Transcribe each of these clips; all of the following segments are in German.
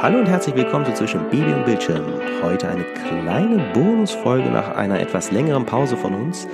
Hallo und herzlich willkommen zu Zwischen Baby und Bildschirm. Heute eine kleine Bonusfolge nach einer etwas längeren Pause von uns.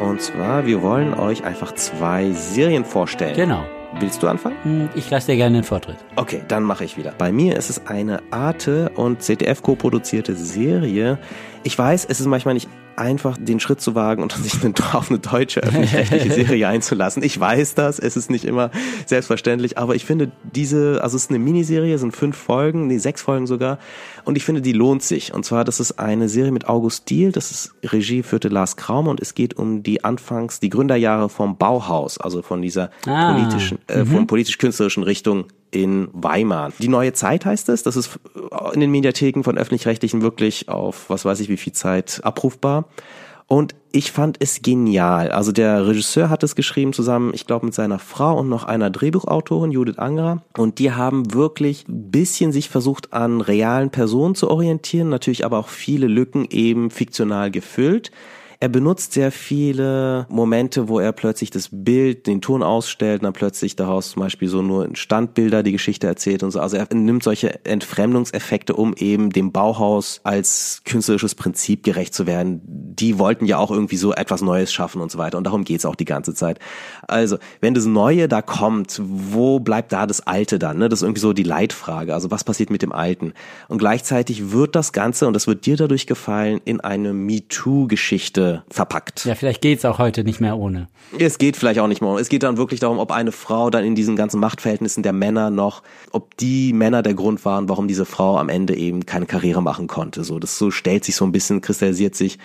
Und zwar, wir wollen euch einfach zwei Serien vorstellen. Genau. Willst du anfangen? Hm, Ich lasse dir gerne den Vortritt. Okay, dann mache ich wieder. Bei mir ist es eine Arte und ZDF co-produzierte Serie. Ich weiß, es ist manchmal nicht einfach, den Schritt zu wagen und sich auf eine deutsche öffentlich-rechtliche Serie einzulassen. Ich weiß das, es ist nicht immer selbstverständlich, aber ich finde diese, also es ist eine Miniserie, es sind fünf Folgen, nee, sechs Folgen sogar, und ich finde, die lohnt sich. Und zwar, das ist eine Serie mit August Diehl, das ist Regie führte Lars Kraume und es geht um die Anfangs, die Gründerjahre vom Bauhaus, also von dieser Ah. politischen, äh, von politisch-künstlerischen Richtung in Weimar. Die neue Zeit heißt es. Das ist in den Mediatheken von öffentlich-rechtlichen wirklich auf was weiß ich wie viel Zeit abrufbar. Und ich fand es genial. Also der Regisseur hat es geschrieben zusammen, ich glaube mit seiner Frau und noch einer Drehbuchautorin, Judith Angerer. Und die haben wirklich bisschen sich versucht an realen Personen zu orientieren, natürlich aber auch viele Lücken eben fiktional gefüllt. Er benutzt sehr viele Momente, wo er plötzlich das Bild, den Ton ausstellt und dann plötzlich daraus zum Beispiel so nur in Standbilder die Geschichte erzählt und so. Also er nimmt solche Entfremdungseffekte, um eben dem Bauhaus als künstlerisches Prinzip gerecht zu werden. Die wollten ja auch irgendwie so etwas Neues schaffen und so weiter. Und darum geht's auch die ganze Zeit. Also, wenn das Neue da kommt, wo bleibt da das Alte dann? Ne? Das ist irgendwie so die Leitfrage. Also was passiert mit dem Alten? Und gleichzeitig wird das Ganze, und das wird dir dadurch gefallen, in eine MeToo-Geschichte verpackt. Ja, vielleicht geht's auch heute nicht mehr ohne. Es geht vielleicht auch nicht mehr. um- Es geht dann wirklich darum, ob eine Frau dann in diesen ganzen Machtverhältnissen der Männer noch, ob die Männer der Grund waren, warum diese Frau am Ende eben keine Karriere machen konnte. So, das so stellt sich so ein bisschen, kristallisiert sich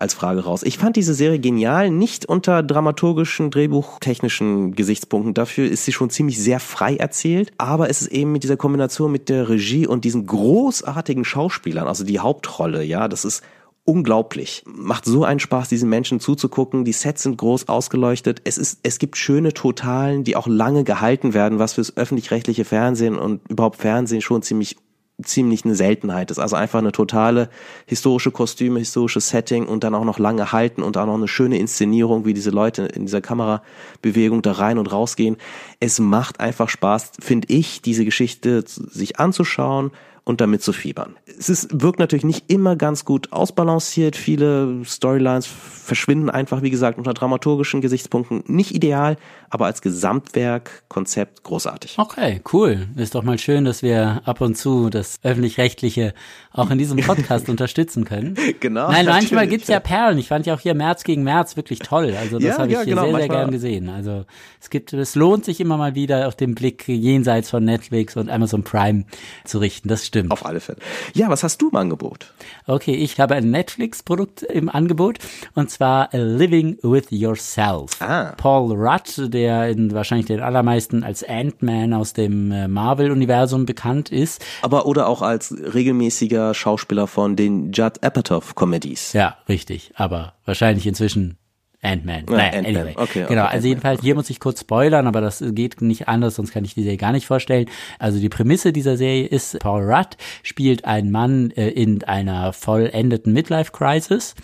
als Frage raus. Ich fand diese Serie genial, nicht unter dramaturgischen, drehbuchtechnischen Gesichtspunkten. Dafür ist sie schon ziemlich sehr frei erzählt. Aber es ist eben mit dieser Kombination mit der Regie und diesen großartigen Schauspielern, also die Hauptrolle, ja, das ist unglaublich. Macht so einen Spaß, diesen Menschen zuzugucken. Die Sets sind groß ausgeleuchtet. Es ist, es gibt schöne Totalen, die auch lange gehalten werden, was fürs öffentlich-rechtliche Fernsehen und überhaupt Fernsehen schon ziemlich ziemlich eine Seltenheit ist. Also einfach eine totale historische Kostüme, historisches Setting und dann auch noch lange halten und auch noch eine schöne Inszenierung, wie diese Leute in dieser Kamerabewegung da rein und rausgehen. Es macht einfach Spaß, finde ich, diese Geschichte sich anzuschauen und damit zu fiebern. Es ist, wirkt natürlich nicht immer ganz gut ausbalanciert. Viele Storylines verschwinden einfach, wie gesagt, unter dramaturgischen Gesichtspunkten. Nicht ideal, aber als Gesamtwerk, Konzept großartig. Okay, cool. Ist doch mal schön, dass wir ab und zu das Öffentlich-Rechtliche auch in diesem Podcast unterstützen können. Genau, Nein, manchmal gibt's ja Perlen. Ich fand ja auch hier März gegen März wirklich toll. Also das Ja, habe ich ja, hier genau, sehr, sehr gern gesehen. Also es gibt, es lohnt sich immer mal wieder auf den Blick jenseits von Netflix und Amazon Prime zu richten. Das stimmt. Auf alle Fälle. Ja, was hast du im Angebot? Okay, ich habe ein Netflix-Produkt im Angebot und zwar Living with Yourself. Ah. Paul Rudd, der in wahrscheinlich den allermeisten als Ant-Man aus dem äh, Marvel-Universum bekannt ist. Aber oder auch als regelmäßiger Schauspieler von den Judd Apatow Comedies. Ja, richtig, aber wahrscheinlich inzwischen Ant-Man. Ja, naja, Ant-Man. anyway. Okay, genau, okay, also jedenfalls, hier muss ich kurz spoilern, aber das geht nicht anders, sonst kann ich die Serie gar nicht vorstellen. Also die Prämisse dieser Serie ist, Paul Rudd spielt einen Mann äh, in einer vollendeten Midlife-Crisis,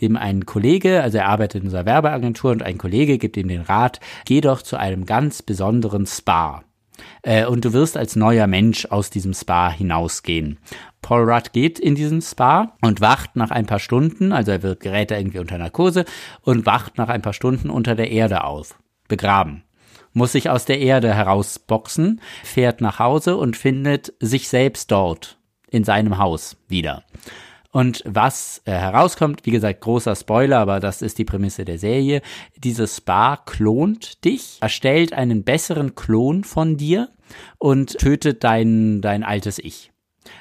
dem ein Kollege, also er arbeitet in einer Werbeagentur und ein Kollege gibt ihm den Rat, geh doch zu einem ganz besonderen Spa. Äh, und du wirst als neuer Mensch aus diesem Spa hinausgehen. Paul Rudd geht in diesen Spa und wacht nach ein paar Stunden, also er wird gerät da irgendwie unter Narkose und wacht nach ein paar Stunden unter der Erde auf, begraben. Muss sich aus der Erde herausboxen, fährt nach Hause und findet sich selbst dort in seinem Haus wieder. Und was äh, herauskommt, wie gesagt, großer Spoiler, aber das ist die Prämisse der Serie. Dieses Spa klont dich, erstellt einen besseren Klon von dir und tötet dein, dein altes Ich.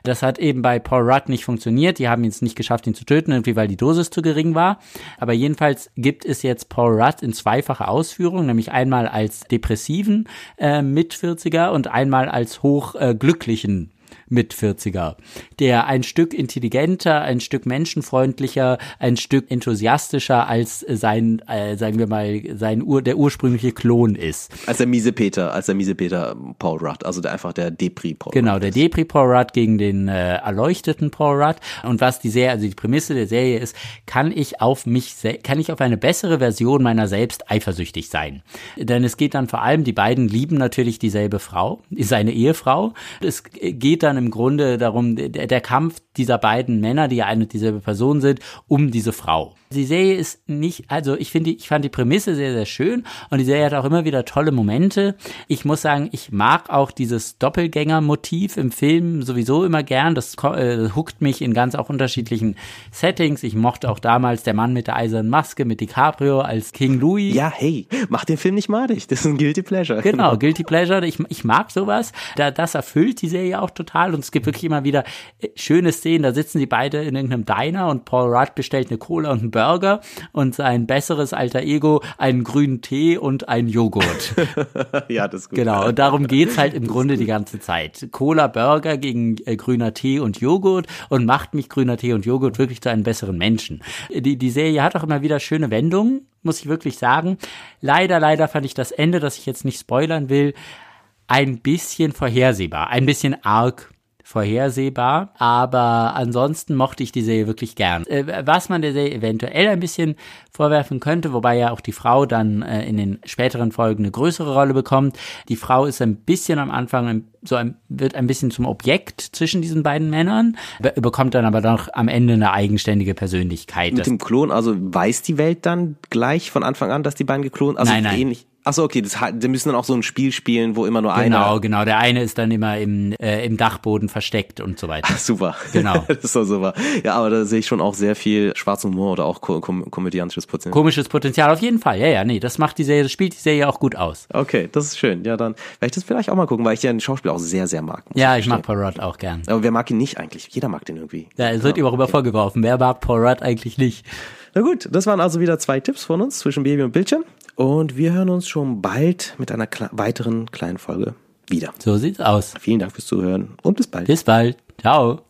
Das hat eben bei Paul Rudd nicht funktioniert. Die haben es nicht geschafft, ihn zu töten, irgendwie weil die Dosis zu gering war. Aber jedenfalls gibt es jetzt Paul Rudd in zweifacher Ausführung, nämlich einmal als depressiven äh, Mit-40er und einmal als hochglücklichen mit 40er, der ein Stück intelligenter, ein Stück menschenfreundlicher, ein Stück enthusiastischer als sein, äh, sagen wir mal, sein Ur, der ursprüngliche Klon ist. Als der miese Peter, als der miese Peter Paul Rudd, also der, einfach der Depri Paul Genau, Rudd der. Depri Paul Rudd gegen den äh, erleuchteten Paul Rudd. Und was die Serie, also die Prämisse der Serie ist, kann ich auf mich, kann ich auf eine bessere Version meiner selbst eifersüchtig sein? Denn es geht dann vor allem, die beiden lieben natürlich dieselbe Frau, seine Ehefrau. Es geht dann im Grunde darum, der, der Kampf dieser beiden Männer, die ja eine und dieselbe Person sind, um diese Frau. Die Serie ist nicht, also ich finde, ich fand die Prämisse sehr, sehr schön und die Serie hat auch immer wieder tolle Momente. Ich muss sagen, ich mag auch dieses Doppelgänger-Motiv im Film sowieso immer gern. Das äh, huckt mich in ganz auch unterschiedlichen Settings. Ich mochte auch damals der Mann mit der eisernen Maske mit DiCaprio als King Louis. Ja, hey, mach den Film nicht madig. Das ist ein Guilty Pleasure. Genau, Guilty Pleasure. Ich, ich mag sowas. Da, das erfüllt die Serie auch total und es gibt wirklich immer wieder äh, schöne Szenen. Da sitzen die beide in irgendeinem Diner und Paul Rudd bestellt eine Cola und einen Burger und sein besseres alter Ego einen grünen Tee und einen Joghurt. ja, das ist gut. Genau, und darum geht's halt im Grunde die ganze Zeit. Cola, Burger gegen äh, grüner Tee und Joghurt und macht mich grüner Tee und Joghurt wirklich zu einem besseren Menschen. Die, die Serie hat auch immer wieder schöne Wendungen, muss ich wirklich sagen. Leider, leider fand ich das Ende, das ich jetzt nicht spoilern will, ein bisschen vorhersehbar, ein bisschen arg vorhersehbar, aber ansonsten mochte ich die Serie wirklich gern. Äh, was man der Serie eventuell ein bisschen vorwerfen könnte, wobei ja auch die Frau dann äh, in den späteren Folgen eine größere Rolle bekommt. Die Frau ist ein bisschen am Anfang so ein, wird ein bisschen zum Objekt zwischen diesen beiden Männern, be bekommt dann aber doch am Ende eine eigenständige Persönlichkeit. Mit dem Klon, also weiß die Welt dann gleich von Anfang an, dass die beiden geklont, also nein, nein. ähnlich. Achso, okay, das, die müssen dann auch so ein Spiel spielen, wo immer nur genau, einer. Genau, genau. Der eine ist dann immer im, äh, im Dachboden versteckt und so weiter. Ach, super. Genau. das ist doch super. Ja, aber da sehe ich schon auch sehr viel schwarzen Humor oder auch kom kom komödiantisches Potenzial. Komisches Potenzial, auf jeden Fall. Ja, ja, nee, das macht die Serie, das spielt die Serie auch gut aus. Okay, das ist schön. Ja, dann werde ich das vielleicht auch mal gucken, weil ich ja den Schauspieler auch sehr, sehr mag. Ja, ich mag Paul Rudd auch gern. Aber wer mag ihn nicht eigentlich? Jeder mag den irgendwie. Ja, es wird ihm auch immer vorgeworfen. Wer mag Paul Rudd eigentlich nicht? Na gut, das waren also wieder zwei Tipps von uns zwischen Baby und Bildschirm. Und wir hören uns schon bald mit einer kle weiteren kleinen Folge wieder. So sieht's aus. Vielen Dank fürs Zuhören und bis bald. Bis bald. Ciao.